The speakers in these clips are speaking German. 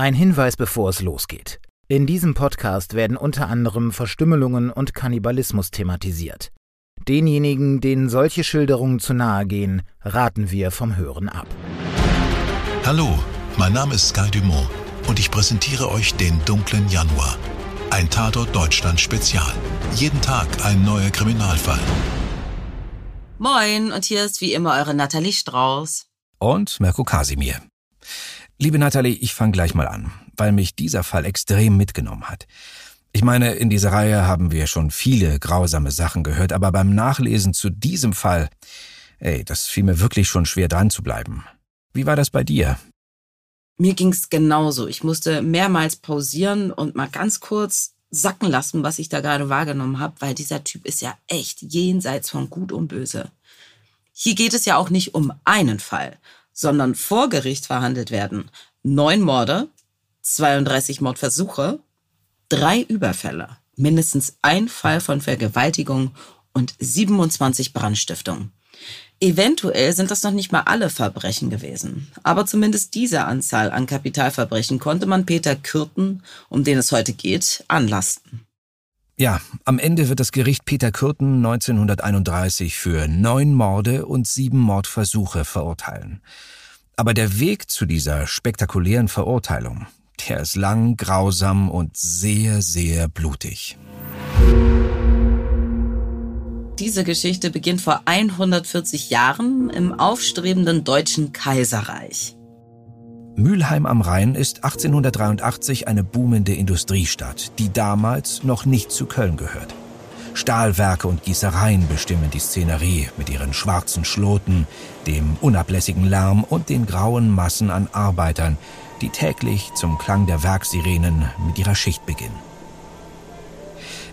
Ein Hinweis, bevor es losgeht. In diesem Podcast werden unter anderem Verstümmelungen und Kannibalismus thematisiert. Denjenigen, denen solche Schilderungen zu nahe gehen, raten wir vom Hören ab. Hallo, mein Name ist Sky Dumont und ich präsentiere euch den dunklen Januar. Ein Tatort Deutschland Spezial. Jeden Tag ein neuer Kriminalfall. Moin, und hier ist wie immer eure Nathalie Strauß. Und Mirko Kasimir. Liebe Nathalie, ich fange gleich mal an, weil mich dieser Fall extrem mitgenommen hat. Ich meine, in dieser Reihe haben wir schon viele grausame Sachen gehört, aber beim Nachlesen zu diesem Fall, ey, das fiel mir wirklich schon schwer dran zu bleiben. Wie war das bei dir? Mir ging's genauso. Ich musste mehrmals pausieren und mal ganz kurz sacken lassen, was ich da gerade wahrgenommen habe, weil dieser Typ ist ja echt jenseits von Gut und Böse. Hier geht es ja auch nicht um einen Fall, sondern vor Gericht verhandelt werden neun Morde, 32 Mordversuche, drei Überfälle, mindestens ein Fall von Vergewaltigung und 27 Brandstiftungen. Eventuell sind das noch nicht mal alle Verbrechen gewesen, aber zumindest diese Anzahl an Kapitalverbrechen konnte man Peter Kürten, um den es heute geht, anlasten. Ja, am Ende wird das Gericht Peter Kürten 1931 für neun Morde und sieben Mordversuche verurteilen. Aber der Weg zu dieser spektakulären Verurteilung, der ist lang, grausam und sehr, sehr blutig. Diese Geschichte beginnt vor 140 Jahren im aufstrebenden Deutschen Kaiserreich. Mülheim am Rhein ist 1883 eine boomende Industriestadt, die damals noch nicht zu Köln gehört. Stahlwerke und Gießereien bestimmen die Szenerie mit ihren schwarzen Schloten, dem unablässigen Lärm und den grauen Massen an Arbeitern, die täglich zum Klang der Werksirenen mit ihrer Schicht beginnen.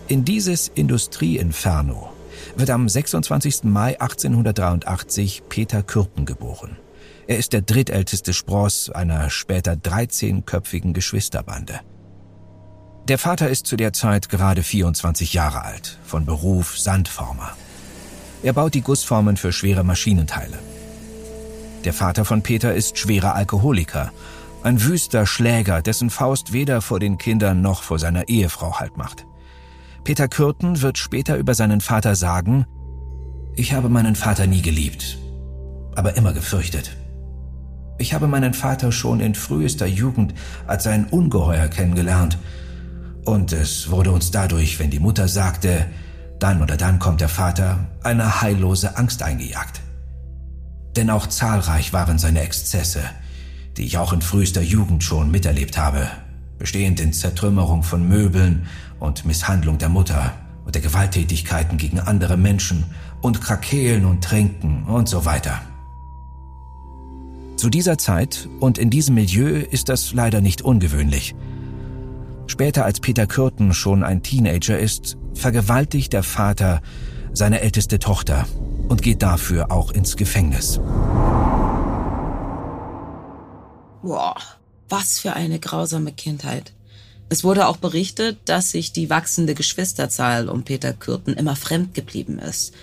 In dieses Industrieinferno wird am 26. Mai 1883 Peter Kürten geboren. Er ist der drittälteste Spross einer später 13-köpfigen Geschwisterbande. Der Vater ist zu der Zeit gerade 24 Jahre alt, von Beruf Sandformer. Er baut die Gussformen für schwere Maschinenteile. Der Vater von Peter ist schwerer Alkoholiker, ein wüster Schläger, dessen Faust weder vor den Kindern noch vor seiner Ehefrau Halt macht. Peter Kürten wird später über seinen Vater sagen, ich habe meinen Vater nie geliebt, aber immer gefürchtet. Ich habe meinen Vater schon in frühester Jugend als ein Ungeheuer kennengelernt. Und es wurde uns dadurch, wenn die Mutter sagte, dann oder dann kommt der Vater, eine heillose Angst eingejagt. Denn auch zahlreich waren seine Exzesse, die ich auch in frühester Jugend schon miterlebt habe, bestehend in Zertrümmerung von Möbeln und Misshandlung der Mutter und der Gewalttätigkeiten gegen andere Menschen und Krakehlen und Trinken und so weiter. Zu dieser Zeit und in diesem Milieu ist das leider nicht ungewöhnlich. Später, als Peter Kürten schon ein Teenager ist, vergewaltigt der Vater seine älteste Tochter und geht dafür auch ins Gefängnis. Boah, was für eine grausame Kindheit. Es wurde auch berichtet, dass sich die wachsende Geschwisterzahl um Peter Kürten immer fremd geblieben ist.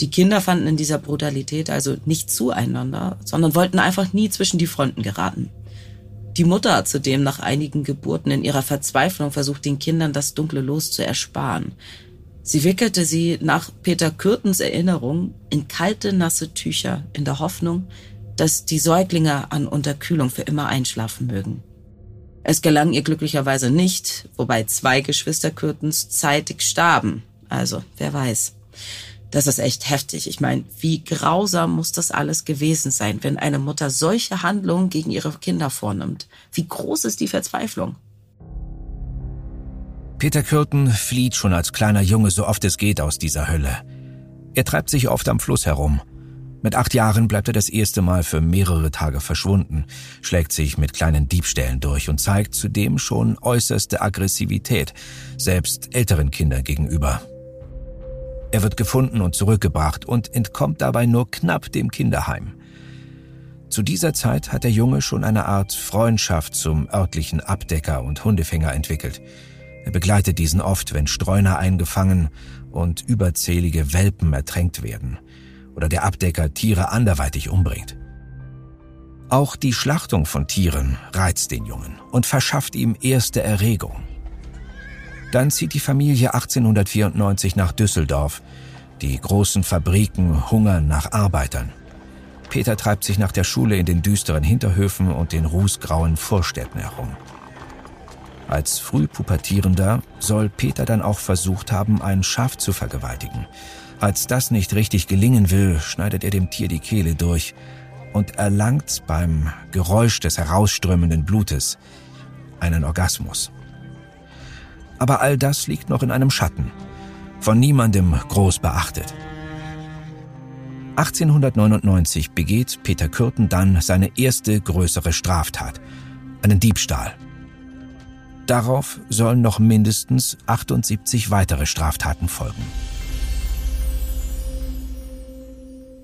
Die Kinder fanden in dieser Brutalität also nicht zueinander, sondern wollten einfach nie zwischen die Fronten geraten. Die Mutter hat zudem nach einigen Geburten in ihrer Verzweiflung versucht, den Kindern das dunkle Los zu ersparen. Sie wickelte sie nach Peter Kürtens Erinnerung in kalte, nasse Tücher in der Hoffnung, dass die Säuglinge an Unterkühlung für immer einschlafen mögen. Es gelang ihr glücklicherweise nicht, wobei zwei Geschwister Kürtens zeitig starben. Also, wer weiß. Das ist echt heftig. Ich meine, wie grausam muss das alles gewesen sein, wenn eine Mutter solche Handlungen gegen ihre Kinder vornimmt? Wie groß ist die Verzweiflung? Peter Kürten flieht schon als kleiner Junge so oft es geht aus dieser Hölle. Er treibt sich oft am Fluss herum. Mit acht Jahren bleibt er das erste Mal für mehrere Tage verschwunden, schlägt sich mit kleinen Diebstählen durch und zeigt zudem schon äußerste Aggressivität, selbst älteren Kindern gegenüber. Er wird gefunden und zurückgebracht und entkommt dabei nur knapp dem Kinderheim. Zu dieser Zeit hat der Junge schon eine Art Freundschaft zum örtlichen Abdecker und Hundefänger entwickelt. Er begleitet diesen oft, wenn Streuner eingefangen und überzählige Welpen ertränkt werden oder der Abdecker Tiere anderweitig umbringt. Auch die Schlachtung von Tieren reizt den Jungen und verschafft ihm erste Erregung. Dann zieht die Familie 1894 nach Düsseldorf. Die großen Fabriken hungern nach Arbeitern. Peter treibt sich nach der Schule in den düsteren Hinterhöfen und den rußgrauen Vorstädten herum. Als Frühpubertierender soll Peter dann auch versucht haben, ein Schaf zu vergewaltigen. Als das nicht richtig gelingen will, schneidet er dem Tier die Kehle durch und erlangt beim Geräusch des herausströmenden Blutes einen Orgasmus. Aber all das liegt noch in einem Schatten, von niemandem groß beachtet. 1899 begeht Peter Kürten dann seine erste größere Straftat, einen Diebstahl. Darauf sollen noch mindestens 78 weitere Straftaten folgen.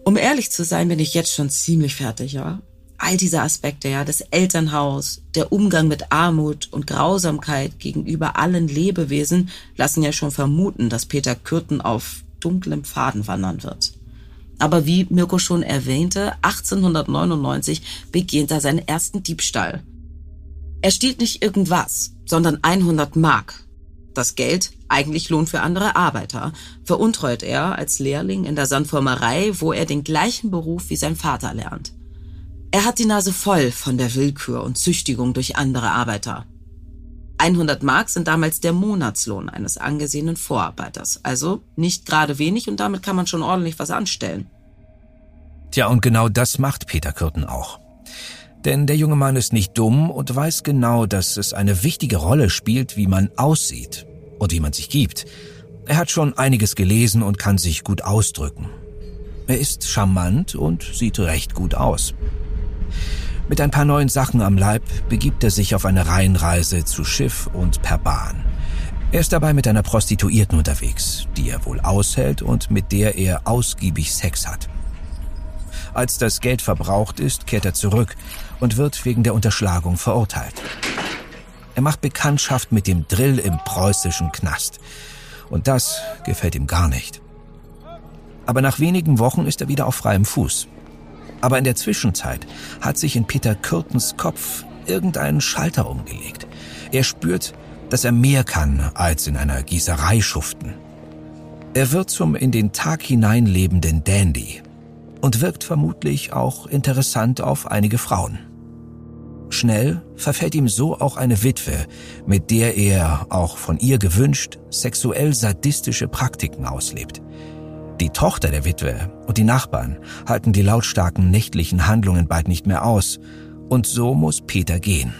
Um ehrlich zu sein, bin ich jetzt schon ziemlich fertig, ja. All diese Aspekte, ja, das Elternhaus, der Umgang mit Armut und Grausamkeit gegenüber allen Lebewesen lassen ja schon vermuten, dass Peter Kürten auf dunklem Faden wandern wird. Aber wie Mirko schon erwähnte, 1899 beginnt er seinen ersten Diebstahl. Er stiehlt nicht irgendwas, sondern 100 Mark. Das Geld, eigentlich Lohn für andere Arbeiter, veruntreut er als Lehrling in der Sandformerei, wo er den gleichen Beruf wie sein Vater lernt. Er hat die Nase voll von der Willkür und Züchtigung durch andere Arbeiter. 100 Mark sind damals der Monatslohn eines angesehenen Vorarbeiters, also nicht gerade wenig und damit kann man schon ordentlich was anstellen. Tja, und genau das macht Peter Kürten auch. Denn der junge Mann ist nicht dumm und weiß genau, dass es eine wichtige Rolle spielt, wie man aussieht und wie man sich gibt. Er hat schon einiges gelesen und kann sich gut ausdrücken. Er ist charmant und sieht recht gut aus. Mit ein paar neuen Sachen am Leib begibt er sich auf eine Reihenreise zu Schiff und per Bahn. Er ist dabei mit einer Prostituierten unterwegs, die er wohl aushält und mit der er ausgiebig Sex hat. Als das Geld verbraucht ist, kehrt er zurück und wird wegen der Unterschlagung verurteilt. Er macht Bekanntschaft mit dem Drill im preußischen Knast. Und das gefällt ihm gar nicht. Aber nach wenigen Wochen ist er wieder auf freiem Fuß. Aber in der Zwischenzeit hat sich in Peter Kürtens Kopf irgendein Schalter umgelegt. Er spürt, dass er mehr kann als in einer Gießerei schuften. Er wird zum in den Tag hinein lebenden Dandy und wirkt vermutlich auch interessant auf einige Frauen. Schnell verfällt ihm so auch eine Witwe, mit der er, auch von ihr gewünscht, sexuell sadistische Praktiken auslebt. Die Tochter der Witwe und die Nachbarn halten die lautstarken nächtlichen Handlungen bald nicht mehr aus, und so muss Peter gehen.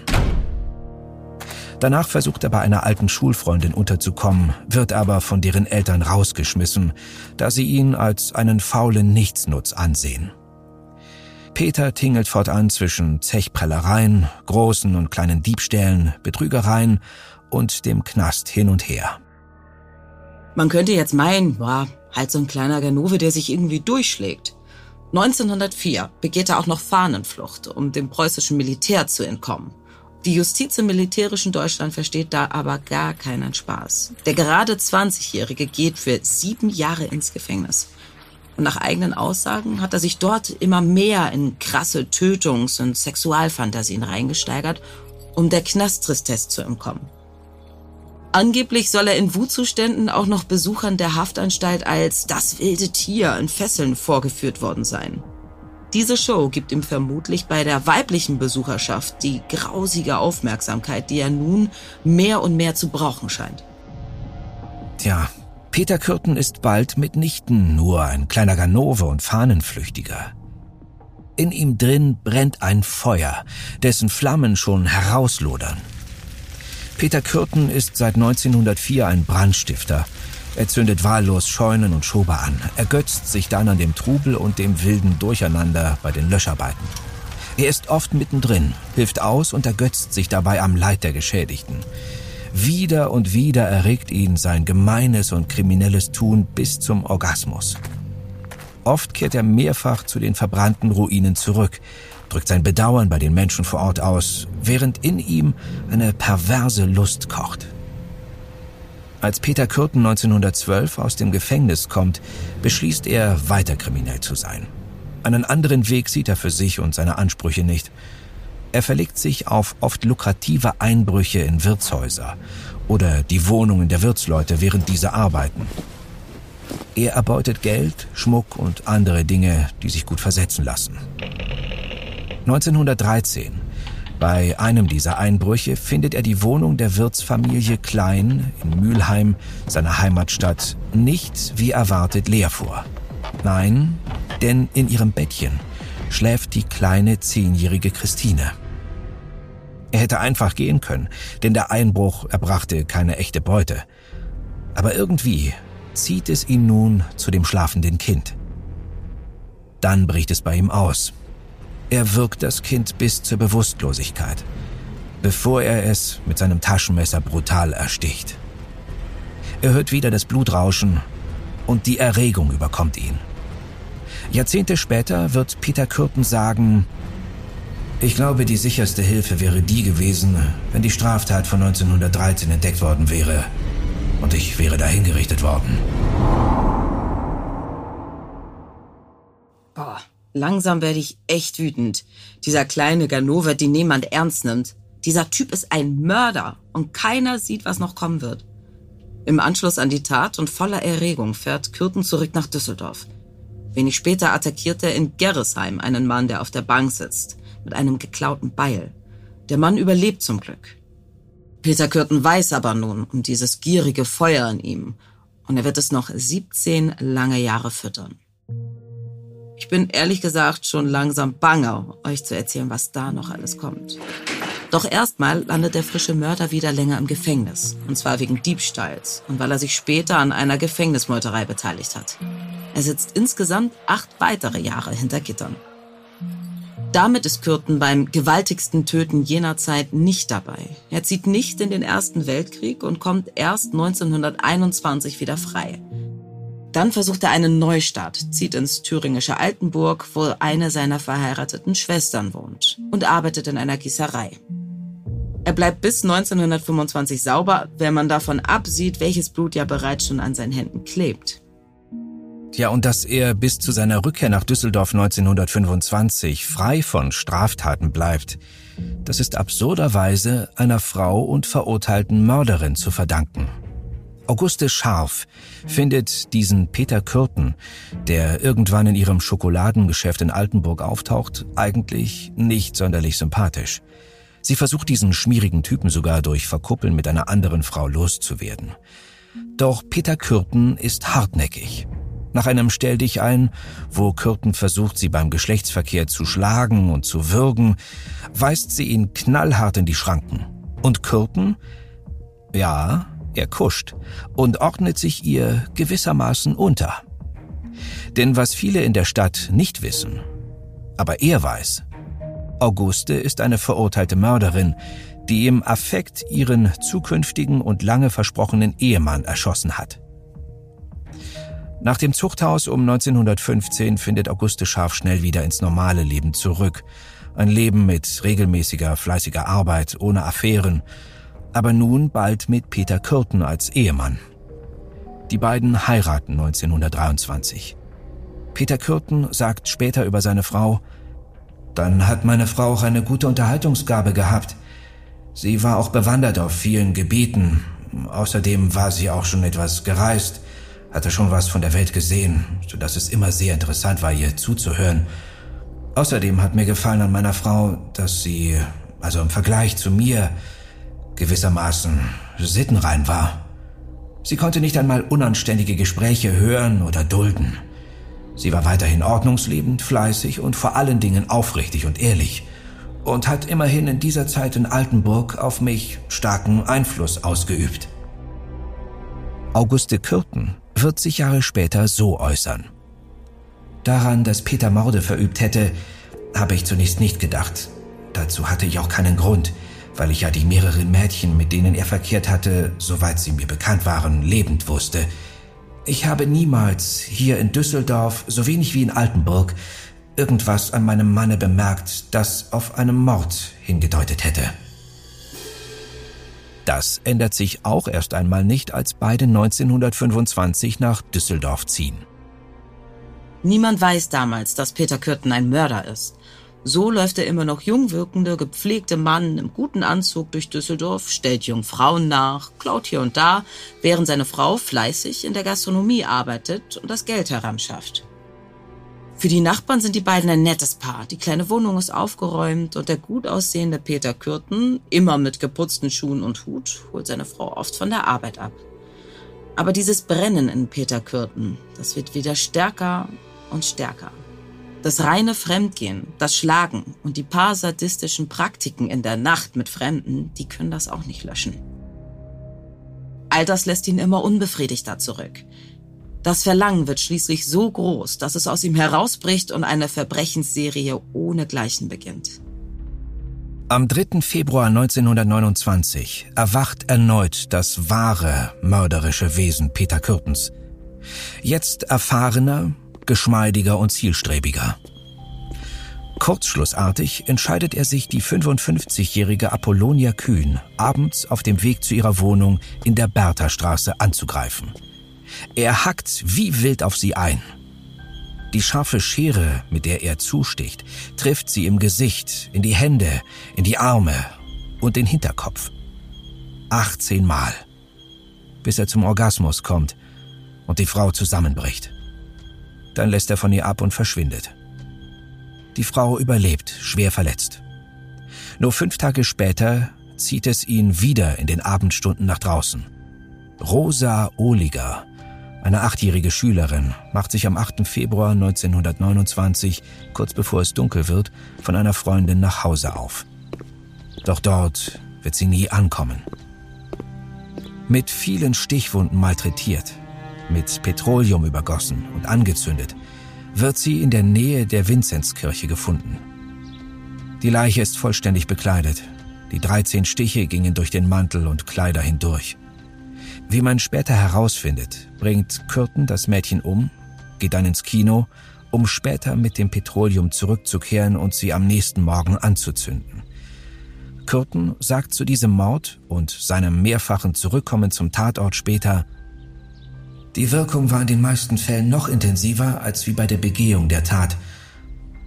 Danach versucht er bei einer alten Schulfreundin unterzukommen, wird aber von deren Eltern rausgeschmissen, da sie ihn als einen faulen Nichtsnutz ansehen. Peter tingelt fortan zwischen Zechprellereien, großen und kleinen Diebstählen, Betrügereien und dem Knast hin und her. Man könnte jetzt meinen, boah, halt so ein kleiner Ganove, der sich irgendwie durchschlägt. 1904 begeht er auch noch Fahnenflucht, um dem preußischen Militär zu entkommen. Die Justiz im militärischen Deutschland versteht da aber gar keinen Spaß. Der gerade 20-Jährige geht für sieben Jahre ins Gefängnis. Und nach eigenen Aussagen hat er sich dort immer mehr in krasse Tötungs- und Sexualfantasien reingesteigert, um der Knasttristesse zu entkommen. Angeblich soll er in Wutzuständen auch noch Besuchern der Haftanstalt als das wilde Tier in Fesseln vorgeführt worden sein. Diese Show gibt ihm vermutlich bei der weiblichen Besucherschaft die grausige Aufmerksamkeit, die er nun mehr und mehr zu brauchen scheint. Tja, Peter Kürten ist bald mitnichten nur ein kleiner Ganove und Fahnenflüchtiger. In ihm drin brennt ein Feuer, dessen Flammen schon herauslodern. Peter Kürten ist seit 1904 ein Brandstifter. Er zündet wahllos Scheunen und Schober an, ergötzt sich dann an dem Trubel und dem wilden Durcheinander bei den Löscharbeiten. Er ist oft mittendrin, hilft aus und ergötzt sich dabei am Leid der Geschädigten. Wieder und wieder erregt ihn sein gemeines und kriminelles Tun bis zum Orgasmus. Oft kehrt er mehrfach zu den verbrannten Ruinen zurück, drückt sein Bedauern bei den Menschen vor Ort aus, während in ihm eine perverse Lust kocht. Als Peter Kürten 1912 aus dem Gefängnis kommt, beschließt er, weiter kriminell zu sein. Einen anderen Weg sieht er für sich und seine Ansprüche nicht. Er verlegt sich auf oft lukrative Einbrüche in Wirtshäuser oder die Wohnungen der Wirtsleute, während diese arbeiten. Er erbeutet Geld, Schmuck und andere Dinge, die sich gut versetzen lassen. 1913, bei einem dieser Einbrüche, findet er die Wohnung der Wirtsfamilie Klein in Mülheim, seiner Heimatstadt, nicht wie erwartet leer vor. Nein, denn in ihrem Bettchen schläft die kleine zehnjährige Christine. Er hätte einfach gehen können, denn der Einbruch erbrachte keine echte Beute. Aber irgendwie zieht es ihn nun zu dem schlafenden Kind. Dann bricht es bei ihm aus. Er wirkt das Kind bis zur Bewusstlosigkeit, bevor er es mit seinem Taschenmesser brutal ersticht. Er hört wieder das Blutrauschen und die Erregung überkommt ihn. Jahrzehnte später wird Peter Kürten sagen, ich glaube, die sicherste Hilfe wäre die gewesen, wenn die Straftat von 1913 entdeckt worden wäre und ich wäre dahingerichtet worden. Boah, langsam werde ich echt wütend. Dieser kleine Ganove, den niemand ernst nimmt. Dieser Typ ist ein Mörder und keiner sieht, was noch kommen wird. Im Anschluss an die Tat und voller Erregung fährt Kürten zurück nach Düsseldorf. Wenig später attackiert er in Gerresheim einen Mann, der auf der Bank sitzt, mit einem geklauten Beil. Der Mann überlebt zum Glück. Peter Kürten weiß aber nun um dieses gierige Feuer in ihm und er wird es noch 17 lange Jahre füttern. Ich bin ehrlich gesagt schon langsam bange, euch zu erzählen, was da noch alles kommt. Doch erstmal landet der frische Mörder wieder länger im Gefängnis. Und zwar wegen Diebstahls und weil er sich später an einer Gefängnismeuterei beteiligt hat. Er sitzt insgesamt acht weitere Jahre hinter Gittern. Damit ist Kürten beim gewaltigsten Töten jener Zeit nicht dabei. Er zieht nicht in den Ersten Weltkrieg und kommt erst 1921 wieder frei. Dann versucht er einen Neustart, zieht ins thüringische Altenburg, wo eine seiner verheirateten Schwestern wohnt und arbeitet in einer Gießerei. Er bleibt bis 1925 sauber, wenn man davon absieht, welches Blut ja bereits schon an seinen Händen klebt. Ja, und dass er bis zu seiner Rückkehr nach Düsseldorf 1925 frei von Straftaten bleibt, das ist absurderweise einer Frau und verurteilten Mörderin zu verdanken. Auguste Scharf findet diesen Peter Kürten, der irgendwann in ihrem Schokoladengeschäft in Altenburg auftaucht, eigentlich nicht sonderlich sympathisch. Sie versucht diesen schmierigen Typen sogar durch Verkuppeln mit einer anderen Frau loszuwerden. Doch Peter Kürten ist hartnäckig. Nach einem Stell dich ein, wo Kürten versucht, sie beim Geschlechtsverkehr zu schlagen und zu würgen, weist sie ihn knallhart in die Schranken. Und Kürten? Ja, er kuscht und ordnet sich ihr gewissermaßen unter. Denn was viele in der Stadt nicht wissen, aber er weiß, Auguste ist eine verurteilte Mörderin, die im Affekt ihren zukünftigen und lange versprochenen Ehemann erschossen hat. Nach dem Zuchthaus um 1915 findet Auguste Scharf schnell wieder ins normale Leben zurück. Ein Leben mit regelmäßiger, fleißiger Arbeit, ohne Affären, aber nun bald mit Peter Kürten als Ehemann. Die beiden heiraten 1923. Peter Kürten sagt später über seine Frau, dann hat meine Frau auch eine gute Unterhaltungsgabe gehabt. Sie war auch bewandert auf vielen Gebieten. Außerdem war sie auch schon etwas gereist hatte schon was von der Welt gesehen, so dass es immer sehr interessant war, ihr zuzuhören. Außerdem hat mir gefallen an meiner Frau, dass sie, also im Vergleich zu mir, gewissermaßen sittenrein war. Sie konnte nicht einmal unanständige Gespräche hören oder dulden. Sie war weiterhin ordnungsliebend, fleißig und vor allen Dingen aufrichtig und ehrlich und hat immerhin in dieser Zeit in Altenburg auf mich starken Einfluss ausgeübt. Auguste Kürten 40 Jahre später so äußern. Daran, dass Peter Morde verübt hätte, habe ich zunächst nicht gedacht. Dazu hatte ich auch keinen Grund, weil ich ja die mehreren Mädchen, mit denen er verkehrt hatte, soweit sie mir bekannt waren, lebend wusste. Ich habe niemals hier in Düsseldorf, so wenig wie in Altenburg, irgendwas an meinem Manne bemerkt, das auf einen Mord hingedeutet hätte. Das ändert sich auch erst einmal nicht, als beide 1925 nach Düsseldorf ziehen. Niemand weiß damals, dass Peter Kürten ein Mörder ist. So läuft der immer noch jung wirkende, gepflegte Mann im guten Anzug durch Düsseldorf, stellt jungen Frauen nach, klaut hier und da, während seine Frau fleißig in der Gastronomie arbeitet und das Geld heranschafft. Für die Nachbarn sind die beiden ein nettes Paar. Die kleine Wohnung ist aufgeräumt und der gut aussehende Peter Kürten, immer mit geputzten Schuhen und Hut, holt seine Frau oft von der Arbeit ab. Aber dieses Brennen in Peter Kürten, das wird wieder stärker und stärker. Das reine Fremdgehen, das Schlagen und die paar sadistischen Praktiken in der Nacht mit Fremden, die können das auch nicht löschen. All das lässt ihn immer unbefriedigter zurück. Das Verlangen wird schließlich so groß, dass es aus ihm herausbricht und eine Verbrechensserie ohne Gleichen beginnt. Am 3. Februar 1929 erwacht erneut das wahre mörderische Wesen Peter Kürtens. Jetzt erfahrener, geschmeidiger und zielstrebiger. Kurzschlussartig entscheidet er sich, die 55-jährige Apollonia Kühn abends auf dem Weg zu ihrer Wohnung in der Bertha-Straße anzugreifen. Er hackt wie wild auf sie ein. Die scharfe Schere, mit der er zusticht, trifft sie im Gesicht, in die Hände, in die Arme und den Hinterkopf. 18 Mal, bis er zum Orgasmus kommt und die Frau zusammenbricht. Dann lässt er von ihr ab und verschwindet. Die Frau überlebt, schwer verletzt. Nur fünf Tage später zieht es ihn wieder in den Abendstunden nach draußen. Rosa Ohliger, eine achtjährige Schülerin, macht sich am 8. Februar 1929, kurz bevor es dunkel wird, von einer Freundin nach Hause auf. Doch dort wird sie nie ankommen. Mit vielen Stichwunden malträtiert, mit Petroleum übergossen und angezündet, wird sie in der Nähe der Vinzenzkirche gefunden. Die Leiche ist vollständig bekleidet. Die 13 Stiche gingen durch den Mantel und Kleider hindurch. Wie man später herausfindet, bringt Kürten das Mädchen um, geht dann ins Kino, um später mit dem Petroleum zurückzukehren und sie am nächsten Morgen anzuzünden. Kürten sagt zu diesem Mord und seinem mehrfachen Zurückkommen zum Tatort später, die Wirkung war in den meisten Fällen noch intensiver als wie bei der Begehung der Tat.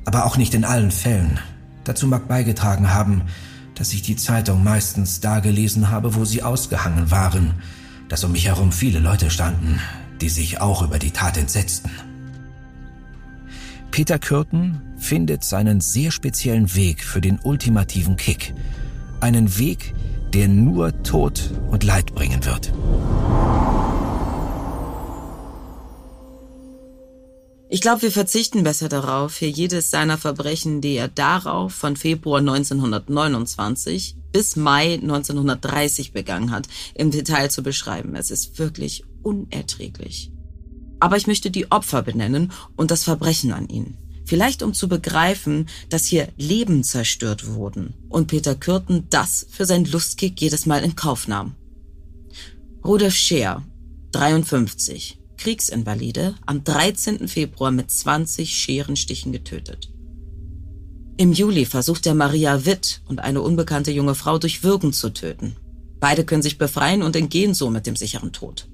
Aber auch nicht in allen Fällen. Dazu mag beigetragen haben, dass ich die Zeitung meistens da gelesen habe, wo sie ausgehangen waren, dass um mich herum viele Leute standen, die sich auch über die Tat entsetzten. Peter Kürten findet seinen sehr speziellen Weg für den ultimativen Kick. Einen Weg, der nur Tod und Leid bringen wird. Ich glaube, wir verzichten besser darauf, hier jedes seiner Verbrechen, die er darauf von Februar 1929 bis Mai 1930 begangen hat, im Detail zu beschreiben. Es ist wirklich unerträglich. Aber ich möchte die Opfer benennen und das Verbrechen an ihnen. Vielleicht um zu begreifen, dass hier Leben zerstört wurden und Peter Kürten das für sein Lustkick jedes Mal in Kauf nahm. Rudolf Scheer, 53, Kriegsinvalide, am 13. Februar mit 20 Scherenstichen getötet. Im Juli versucht er Maria Witt und eine unbekannte junge Frau durch Würgen zu töten. Beide können sich befreien und entgehen so mit dem sicheren Tod.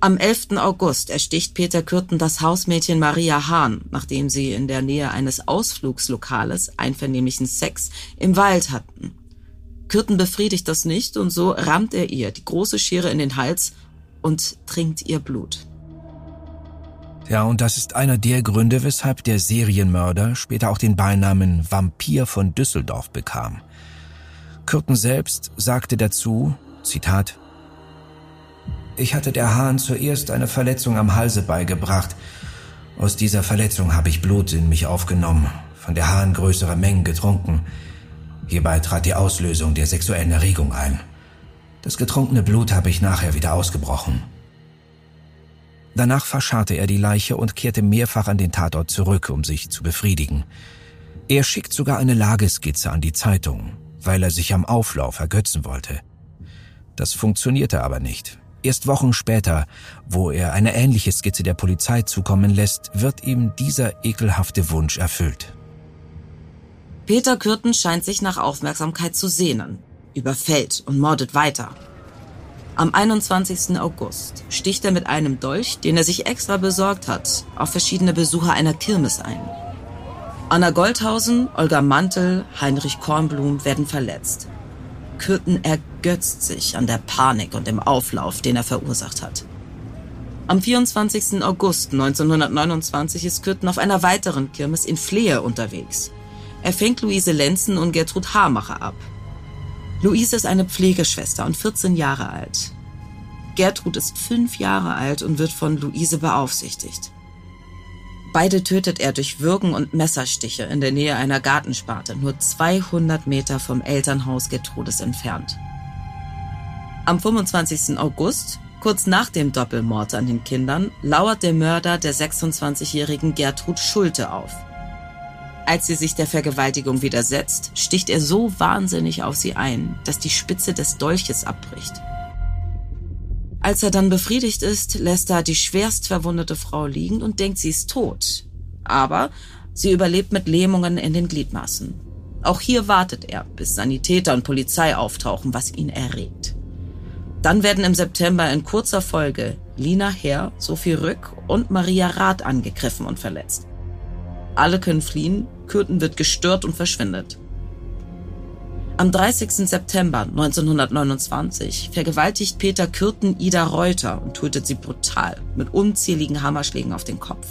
Am 11. August ersticht Peter Kürten das Hausmädchen Maria Hahn, nachdem sie in der Nähe eines Ausflugslokales einvernehmlichen Sex im Wald hatten. Kürten befriedigt das nicht und so rammt er ihr die große Schere in den Hals und trinkt ihr Blut. Ja, und das ist einer der Gründe, weshalb der Serienmörder später auch den Beinamen Vampir von Düsseldorf bekam. Kürten selbst sagte dazu, Zitat, Ich hatte der Hahn zuerst eine Verletzung am Halse beigebracht. Aus dieser Verletzung habe ich Blut in mich aufgenommen, von der Hahn größere Mengen getrunken. Hierbei trat die Auslösung der sexuellen Erregung ein. Das getrunkene Blut habe ich nachher wieder ausgebrochen. Danach verscharrte er die Leiche und kehrte mehrfach an den Tatort zurück, um sich zu befriedigen. Er schickt sogar eine Lageskizze an die Zeitung, weil er sich am Auflauf ergötzen wollte. Das funktionierte aber nicht. Erst Wochen später, wo er eine ähnliche Skizze der Polizei zukommen lässt, wird ihm dieser ekelhafte Wunsch erfüllt. Peter Kürten scheint sich nach Aufmerksamkeit zu sehnen überfällt und mordet weiter. Am 21. August sticht er mit einem Dolch, den er sich extra besorgt hat, auf verschiedene Besucher einer Kirmes ein. Anna Goldhausen, Olga Mantel, Heinrich Kornblum werden verletzt. Kürten ergötzt sich an der Panik und dem Auflauf, den er verursacht hat. Am 24. August 1929 ist Kürten auf einer weiteren Kirmes in Flehe unterwegs. Er fängt Luise Lenzen und Gertrud Hamacher ab. Luise ist eine Pflegeschwester und 14 Jahre alt. Gertrud ist fünf Jahre alt und wird von Luise beaufsichtigt. Beide tötet er durch Würgen und Messerstiche in der Nähe einer Gartensparte, nur 200 Meter vom Elternhaus Gertrudes entfernt. Am 25. August Kurz nach dem Doppelmord an den Kindern lauert der Mörder der 26-jährigen Gertrud Schulte auf. Als sie sich der Vergewaltigung widersetzt, sticht er so wahnsinnig auf sie ein, dass die Spitze des Dolches abbricht. Als er dann befriedigt ist, lässt er die schwerst verwundete Frau liegen und denkt, sie ist tot. Aber sie überlebt mit Lähmungen in den Gliedmaßen. Auch hier wartet er, bis Sanitäter und Polizei auftauchen, was ihn erregt. Dann werden im September in kurzer Folge Lina Herr, Sophie Rück und Maria Rath angegriffen und verletzt. Alle können fliehen, Kürten wird gestört und verschwindet. Am 30. September 1929 vergewaltigt Peter Kürten Ida Reuter und tötet sie brutal mit unzähligen Hammerschlägen auf den Kopf.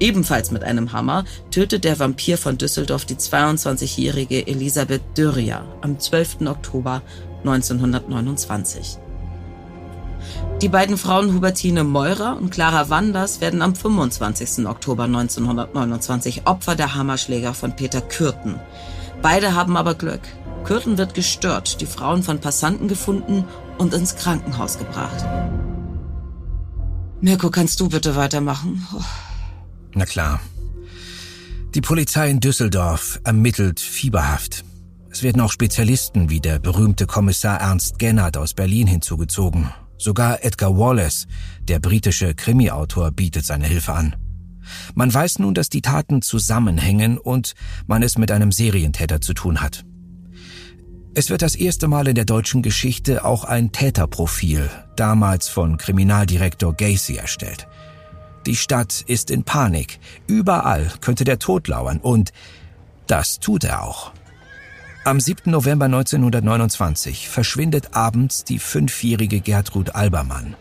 Ebenfalls mit einem Hammer tötet der Vampir von Düsseldorf die 22-jährige Elisabeth Dürrier am 12. Oktober 1929. Die beiden Frauen Hubertine Meurer und Clara Wanders werden am 25. Oktober 1929 Opfer der Hammerschläger von Peter Kürten. Beide haben aber Glück. Kürten wird gestört, die Frauen von Passanten gefunden und ins Krankenhaus gebracht. Mirko, kannst du bitte weitermachen? Oh. Na klar. Die Polizei in Düsseldorf ermittelt fieberhaft. Es werden auch Spezialisten wie der berühmte Kommissar Ernst Gennard aus Berlin hinzugezogen. Sogar Edgar Wallace, der britische Krimi-Autor, bietet seine Hilfe an. Man weiß nun, dass die Taten zusammenhängen und man es mit einem Serientäter zu tun hat. Es wird das erste Mal in der deutschen Geschichte auch ein Täterprofil, damals von Kriminaldirektor Gacy erstellt. Die Stadt ist in Panik. Überall könnte der Tod lauern und das tut er auch. Am 7. November 1929 verschwindet abends die fünfjährige Gertrud Albermann.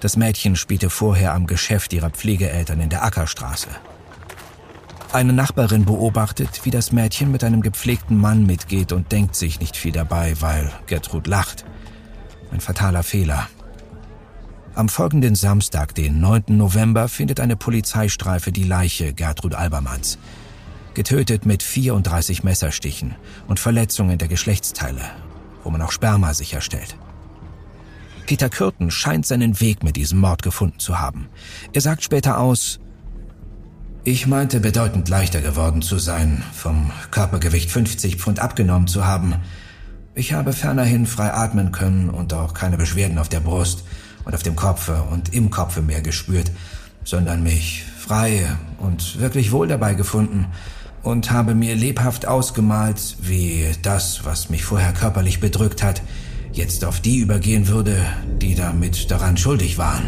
Das Mädchen spielte vorher am Geschäft ihrer Pflegeeltern in der Ackerstraße. Eine Nachbarin beobachtet, wie das Mädchen mit einem gepflegten Mann mitgeht und denkt sich nicht viel dabei, weil Gertrud lacht. Ein fataler Fehler. Am folgenden Samstag, den 9. November, findet eine Polizeistreife die Leiche Gertrud Albermanns getötet mit 34 Messerstichen und Verletzungen der Geschlechtsteile, wo man auch Sperma sicherstellt. Peter Kürten scheint seinen Weg mit diesem Mord gefunden zu haben. Er sagt später aus, ich meinte bedeutend leichter geworden zu sein, vom Körpergewicht 50 Pfund abgenommen zu haben. Ich habe fernerhin frei atmen können und auch keine Beschwerden auf der Brust und auf dem Kopfe und im Kopfe mehr gespürt, sondern mich frei und wirklich wohl dabei gefunden und habe mir lebhaft ausgemalt, wie das, was mich vorher körperlich bedrückt hat, jetzt auf die übergehen würde, die damit daran schuldig waren.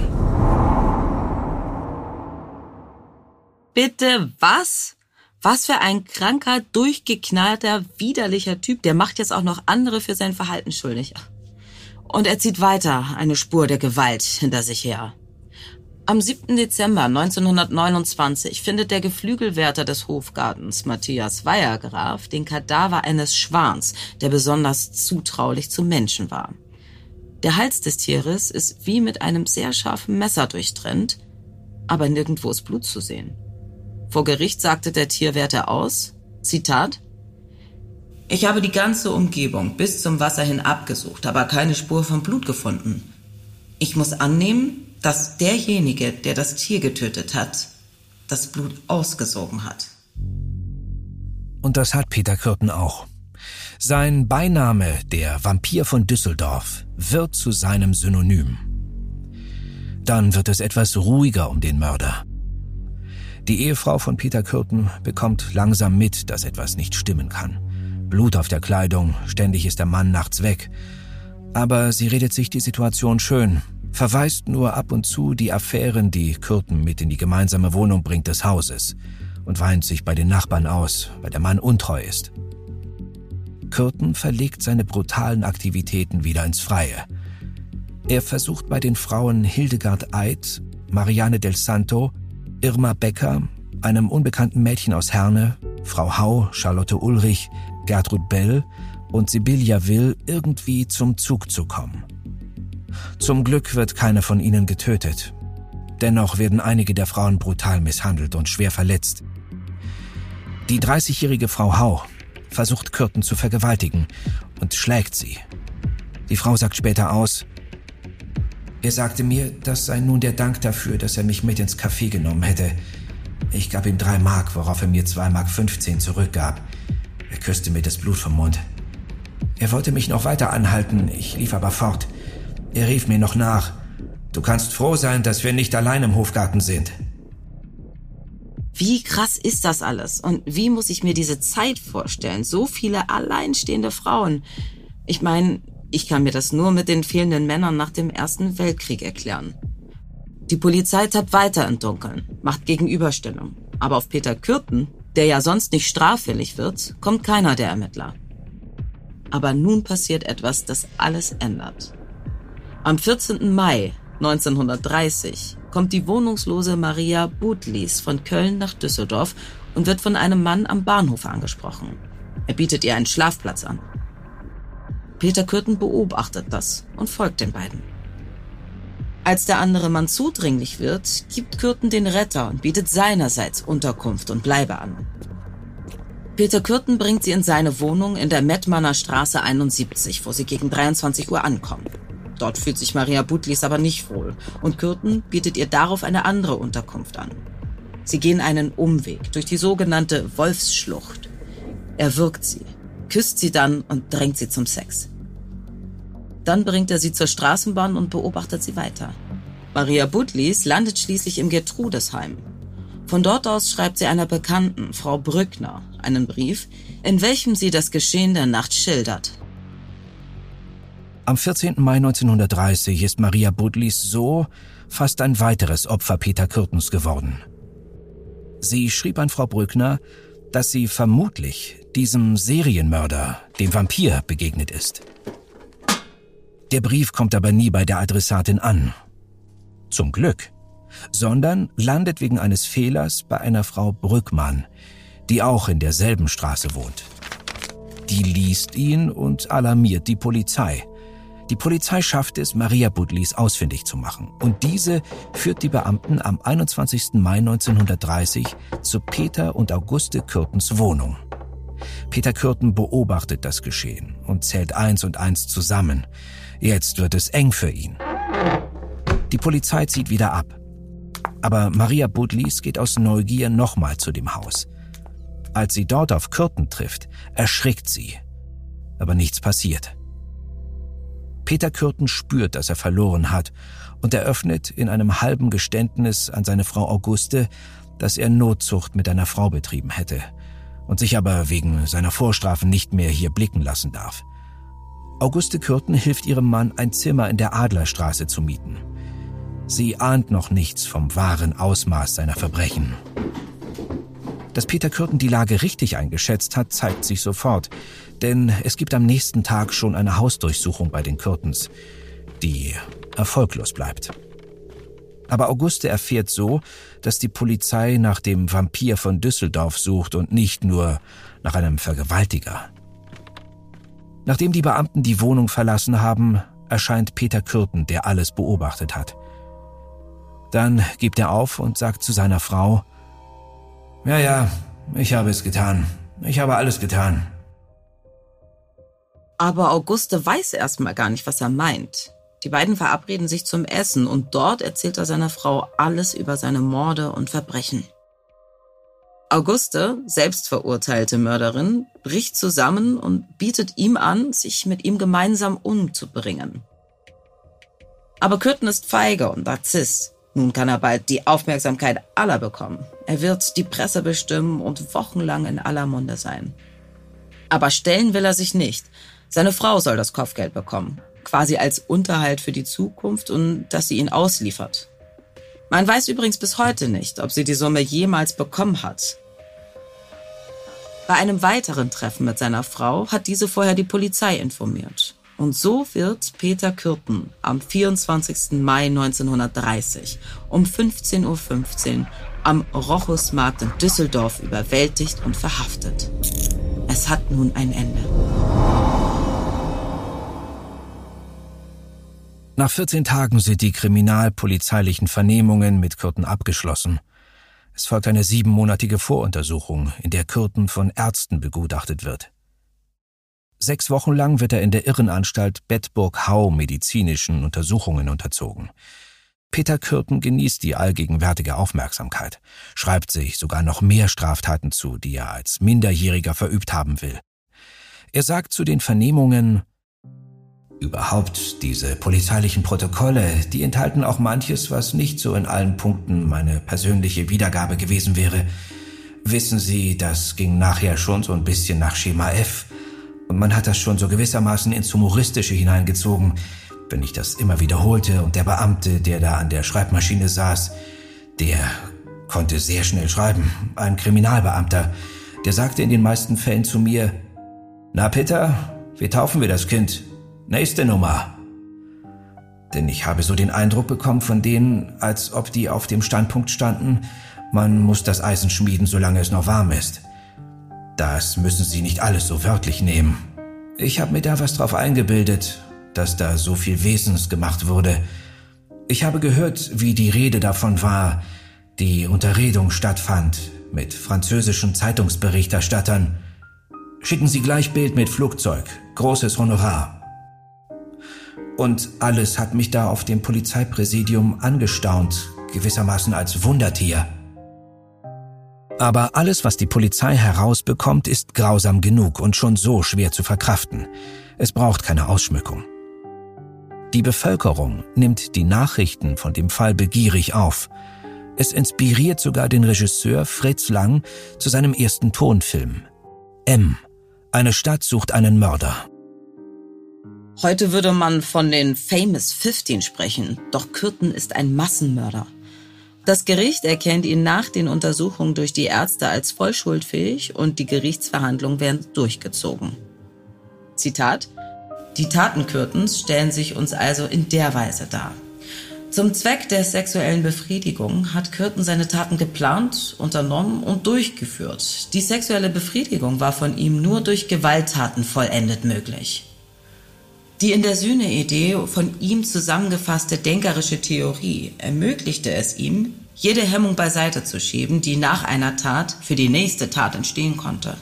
Bitte was? Was für ein kranker, durchgeknallter, widerlicher Typ. Der macht jetzt auch noch andere für sein Verhalten schuldig. Und er zieht weiter eine Spur der Gewalt hinter sich her. Am 7. Dezember 1929 findet der Geflügelwärter des Hofgartens, Matthias Weiergraf, den Kadaver eines Schwans, der besonders zutraulich zu Menschen war. Der Hals des Tieres ist wie mit einem sehr scharfen Messer durchtrennt, aber nirgendwo ist Blut zu sehen. Vor Gericht sagte der Tierwärter aus, Zitat, ich habe die ganze Umgebung bis zum Wasser hin abgesucht, aber keine Spur von Blut gefunden. Ich muss annehmen, dass derjenige, der das Tier getötet hat, das Blut ausgesogen hat. Und das hat Peter Kürten auch. Sein Beiname, der Vampir von Düsseldorf, wird zu seinem Synonym. Dann wird es etwas ruhiger um den Mörder. Die Ehefrau von Peter Kürten bekommt langsam mit, dass etwas nicht stimmen kann. Blut auf der Kleidung, ständig ist der Mann nachts weg. Aber sie redet sich die Situation schön, verweist nur ab und zu die Affären, die Kürten mit in die gemeinsame Wohnung bringt des Hauses und weint sich bei den Nachbarn aus, weil der Mann untreu ist. Kürten verlegt seine brutalen Aktivitäten wieder ins Freie. Er versucht bei den Frauen Hildegard Eid, Marianne del Santo, Irma Becker, einem unbekannten Mädchen aus Herne, Frau Hau, Charlotte Ulrich, Gertrud Bell und Sibylla Will irgendwie zum Zug zu kommen. Zum Glück wird keine von ihnen getötet. Dennoch werden einige der Frauen brutal misshandelt und schwer verletzt. Die 30-jährige Frau Hau versucht Kürten zu vergewaltigen und schlägt sie. Die Frau sagt später aus, er sagte mir, das sei nun der Dank dafür, dass er mich mit ins Café genommen hätte. Ich gab ihm drei Mark, worauf er mir zwei Mark 15 zurückgab. Er küsste mir das Blut vom Mund. Er wollte mich noch weiter anhalten, ich lief aber fort. Er rief mir noch nach. Du kannst froh sein, dass wir nicht allein im Hofgarten sind. Wie krass ist das alles? Und wie muss ich mir diese Zeit vorstellen? So viele alleinstehende Frauen. Ich meine, ich kann mir das nur mit den fehlenden Männern nach dem Ersten Weltkrieg erklären. Die Polizei tappt weiter im Dunkeln, macht Gegenüberstellung. Aber auf Peter Kürten, der ja sonst nicht straffällig wird, kommt keiner der Ermittler. Aber nun passiert etwas, das alles ändert. Am 14. Mai 1930 kommt die wohnungslose Maria Budlis von Köln nach Düsseldorf und wird von einem Mann am Bahnhof angesprochen. Er bietet ihr einen Schlafplatz an. Peter Kürten beobachtet das und folgt den beiden. Als der andere Mann zudringlich wird, gibt Kürten den Retter und bietet seinerseits Unterkunft und Bleibe an. Peter Kürten bringt sie in seine Wohnung in der Mettmanner Straße 71, wo sie gegen 23 Uhr ankommen. Dort fühlt sich Maria Butlis aber nicht wohl und Kürten bietet ihr darauf eine andere Unterkunft an. Sie gehen einen Umweg durch die sogenannte Wolfsschlucht. Er wirkt sie, küsst sie dann und drängt sie zum Sex. Dann bringt er sie zur Straßenbahn und beobachtet sie weiter. Maria Butlis landet schließlich im Gertrudesheim. Von dort aus schreibt sie einer Bekannten, Frau Brückner, einen Brief, in welchem sie das Geschehen der Nacht schildert. Am 14. Mai 1930 ist Maria Budlis so fast ein weiteres Opfer Peter Kürtens geworden. Sie schrieb an Frau Brückner, dass sie vermutlich diesem Serienmörder, dem Vampir, begegnet ist. Der Brief kommt aber nie bei der Adressatin an. Zum Glück. Sondern landet wegen eines Fehlers bei einer Frau Brückmann, die auch in derselben Straße wohnt. Die liest ihn und alarmiert die Polizei. Die Polizei schafft es, Maria Budlis ausfindig zu machen. Und diese führt die Beamten am 21. Mai 1930 zu Peter und Auguste Kürtens Wohnung. Peter Kürten beobachtet das Geschehen und zählt eins und eins zusammen. Jetzt wird es eng für ihn. Die Polizei zieht wieder ab. Aber Maria Budlis geht aus Neugier nochmal zu dem Haus. Als sie dort auf Kürten trifft, erschrickt sie. Aber nichts passiert. Peter Kürten spürt, dass er verloren hat und eröffnet in einem halben Geständnis an seine Frau Auguste, dass er Notzucht mit einer Frau betrieben hätte und sich aber wegen seiner Vorstrafen nicht mehr hier blicken lassen darf. Auguste Kürten hilft ihrem Mann, ein Zimmer in der Adlerstraße zu mieten. Sie ahnt noch nichts vom wahren Ausmaß seiner Verbrechen. Dass Peter Kürten die Lage richtig eingeschätzt hat, zeigt sich sofort, denn es gibt am nächsten Tag schon eine Hausdurchsuchung bei den Kürtens, die erfolglos bleibt. Aber Auguste erfährt so, dass die Polizei nach dem Vampir von Düsseldorf sucht und nicht nur nach einem Vergewaltiger. Nachdem die Beamten die Wohnung verlassen haben, erscheint Peter Kürten, der alles beobachtet hat. Dann gibt er auf und sagt zu seiner Frau, Ja, ja, ich habe es getan. Ich habe alles getan. Aber Auguste weiß erstmal gar nicht, was er meint. Die beiden verabreden sich zum Essen und dort erzählt er seiner Frau alles über seine Morde und Verbrechen. Auguste, selbstverurteilte Mörderin, bricht zusammen und bietet ihm an, sich mit ihm gemeinsam umzubringen. Aber Kürten ist feige und Narzisst. Nun kann er bald die Aufmerksamkeit aller bekommen. Er wird die Presse bestimmen und wochenlang in aller Munde sein. Aber stellen will er sich nicht. Seine Frau soll das Kopfgeld bekommen. quasi als Unterhalt für die Zukunft und dass sie ihn ausliefert. Man weiß übrigens bis heute nicht, ob sie die Summe jemals bekommen hat. Bei einem weiteren Treffen mit seiner Frau hat diese vorher die Polizei informiert. Und so wird Peter Kürten am 24. Mai 1930 um 15.15 Uhr am Rochusmarkt in Düsseldorf überwältigt und verhaftet. Es hat nun ein Ende. Nach 14 Tagen sind die kriminalpolizeilichen Vernehmungen mit Kürten abgeschlossen. Es folgt eine siebenmonatige Voruntersuchung, in der Kürten von Ärzten begutachtet wird. Sechs Wochen lang wird er in der Irrenanstalt Bedburg-Hau medizinischen Untersuchungen unterzogen. Peter Kürten genießt die allgegenwärtige Aufmerksamkeit, schreibt sich sogar noch mehr Straftaten zu, die er als Minderjähriger verübt haben will. Er sagt zu den Vernehmungen, Überhaupt diese polizeilichen Protokolle, die enthalten auch manches, was nicht so in allen Punkten meine persönliche Wiedergabe gewesen wäre. Wissen Sie, das ging nachher schon so ein bisschen nach Schema F. Und man hat das schon so gewissermaßen ins Humoristische hineingezogen, wenn ich das immer wiederholte und der Beamte, der da an der Schreibmaschine saß, der konnte sehr schnell schreiben, ein Kriminalbeamter, der sagte in den meisten Fällen zu mir, Na Peter, wie taufen wir das Kind? Nächste Nummer. Denn ich habe so den Eindruck bekommen von denen, als ob die auf dem Standpunkt standen, man muss das Eisen schmieden, solange es noch warm ist. Das müssen Sie nicht alles so wörtlich nehmen. Ich habe mir da was drauf eingebildet, dass da so viel Wesens gemacht wurde. Ich habe gehört, wie die Rede davon war, die Unterredung stattfand mit französischen Zeitungsberichterstattern. Schicken Sie gleich Bild mit Flugzeug, großes Honorar. Und alles hat mich da auf dem Polizeipräsidium angestaunt, gewissermaßen als Wundertier. Aber alles, was die Polizei herausbekommt, ist grausam genug und schon so schwer zu verkraften. Es braucht keine Ausschmückung. Die Bevölkerung nimmt die Nachrichten von dem Fall begierig auf. Es inspiriert sogar den Regisseur Fritz Lang zu seinem ersten Tonfilm. M. Eine Stadt sucht einen Mörder. Heute würde man von den Famous 15 sprechen, doch Kürten ist ein Massenmörder. Das Gericht erkennt ihn nach den Untersuchungen durch die Ärzte als vollschuldfähig und die Gerichtsverhandlungen werden durchgezogen. Zitat Die Taten Kürtens stellen sich uns also in der Weise dar. Zum Zweck der sexuellen Befriedigung hat Kürten seine Taten geplant, unternommen und durchgeführt. Die sexuelle Befriedigung war von ihm nur durch Gewalttaten vollendet möglich. Die in der Sühne-Idee von ihm zusammengefasste denkerische Theorie ermöglichte es ihm, jede Hemmung beiseite zu schieben, die nach einer Tat für die nächste Tat entstehen konnte.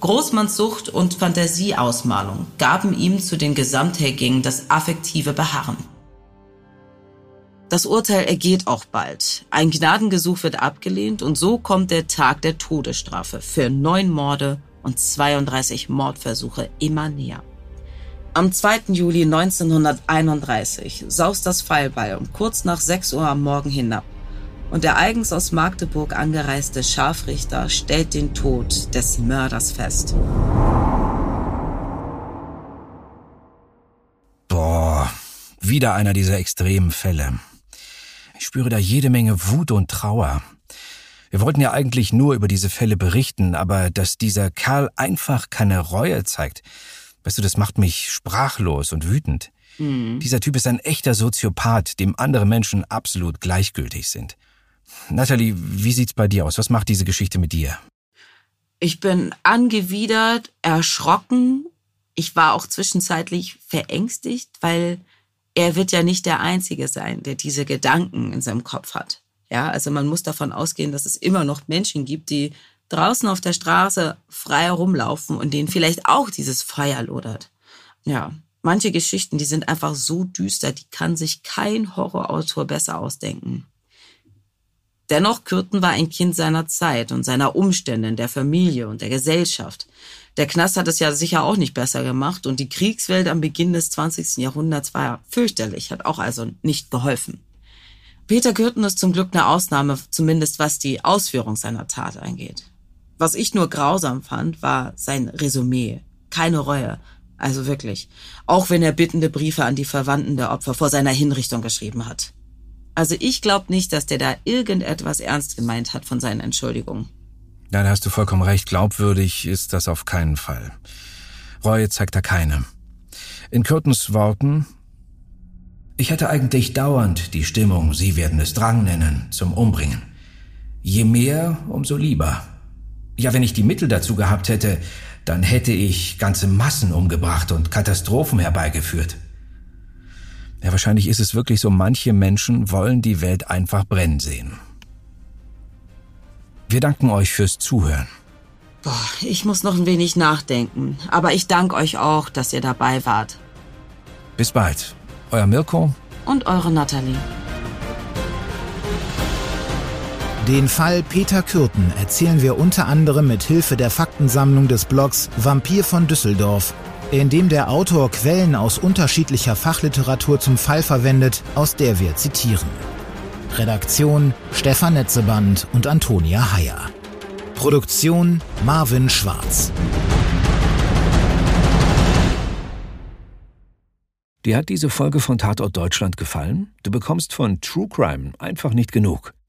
Großmanns Sucht und Fantasieausmalung gaben ihm zu den Gesamthergängen das affektive Beharren. Das Urteil ergeht auch bald. Ein Gnadengesuch wird abgelehnt und so kommt der Tag der Todesstrafe für neun Morde und 32 Mordversuche immer näher. Am 2. Juli 1931 saust das Pfeilball um kurz nach 6 Uhr am Morgen hinab und der eigens aus Magdeburg angereiste Scharfrichter stellt den Tod des Mörders fest. Boah, wieder einer dieser extremen Fälle. Ich spüre da jede Menge Wut und Trauer. Wir wollten ja eigentlich nur über diese Fälle berichten, aber dass dieser Kerl einfach keine Reue zeigt, Weißt du, das macht mich sprachlos und wütend. Mhm. Dieser Typ ist ein echter Soziopath, dem andere Menschen absolut gleichgültig sind. Natalie, wie sieht's bei dir aus? Was macht diese Geschichte mit dir? Ich bin angewidert, erschrocken. Ich war auch zwischenzeitlich verängstigt, weil er wird ja nicht der Einzige sein, der diese Gedanken in seinem Kopf hat. Ja, also man muss davon ausgehen, dass es immer noch Menschen gibt, die draußen auf der Straße frei herumlaufen und denen vielleicht auch dieses Feuer lodert. Ja, manche Geschichten, die sind einfach so düster, die kann sich kein Horrorautor besser ausdenken. Dennoch Kürten war ein Kind seiner Zeit und seiner Umstände in der Familie und der Gesellschaft. Der Knast hat es ja sicher auch nicht besser gemacht und die Kriegswelt am Beginn des 20. Jahrhunderts war fürchterlich, hat auch also nicht geholfen. Peter Kürten ist zum Glück eine Ausnahme, zumindest was die Ausführung seiner Tat angeht. Was ich nur grausam fand, war sein Resümee. Keine Reue. Also wirklich. Auch wenn er bittende Briefe an die Verwandten der Opfer vor seiner Hinrichtung geschrieben hat. Also ich glaube nicht, dass der da irgendetwas ernst gemeint hat von seinen Entschuldigungen. Da hast du vollkommen recht. Glaubwürdig ist das auf keinen Fall. Reue zeigt da keine. In Curtons Worten, ich hatte eigentlich dauernd die Stimmung, Sie werden es Drang nennen, zum Umbringen. Je mehr, umso lieber. Ja, wenn ich die Mittel dazu gehabt hätte, dann hätte ich ganze Massen umgebracht und Katastrophen herbeigeführt. Ja, wahrscheinlich ist es wirklich so, manche Menschen wollen die Welt einfach brennen sehen. Wir danken euch fürs Zuhören. Boah, ich muss noch ein wenig nachdenken, aber ich danke euch auch, dass ihr dabei wart. Bis bald. Euer Mirko und eure Nathalie. Den Fall Peter Kürten erzählen wir unter anderem mit Hilfe der Faktensammlung des Blogs Vampir von Düsseldorf, in dem der Autor Quellen aus unterschiedlicher Fachliteratur zum Fall verwendet, aus der wir zitieren. Redaktion Stefan Netzeband und Antonia Heyer. Produktion Marvin Schwarz. Dir hat diese Folge von Tatort Deutschland gefallen? Du bekommst von True Crime einfach nicht genug.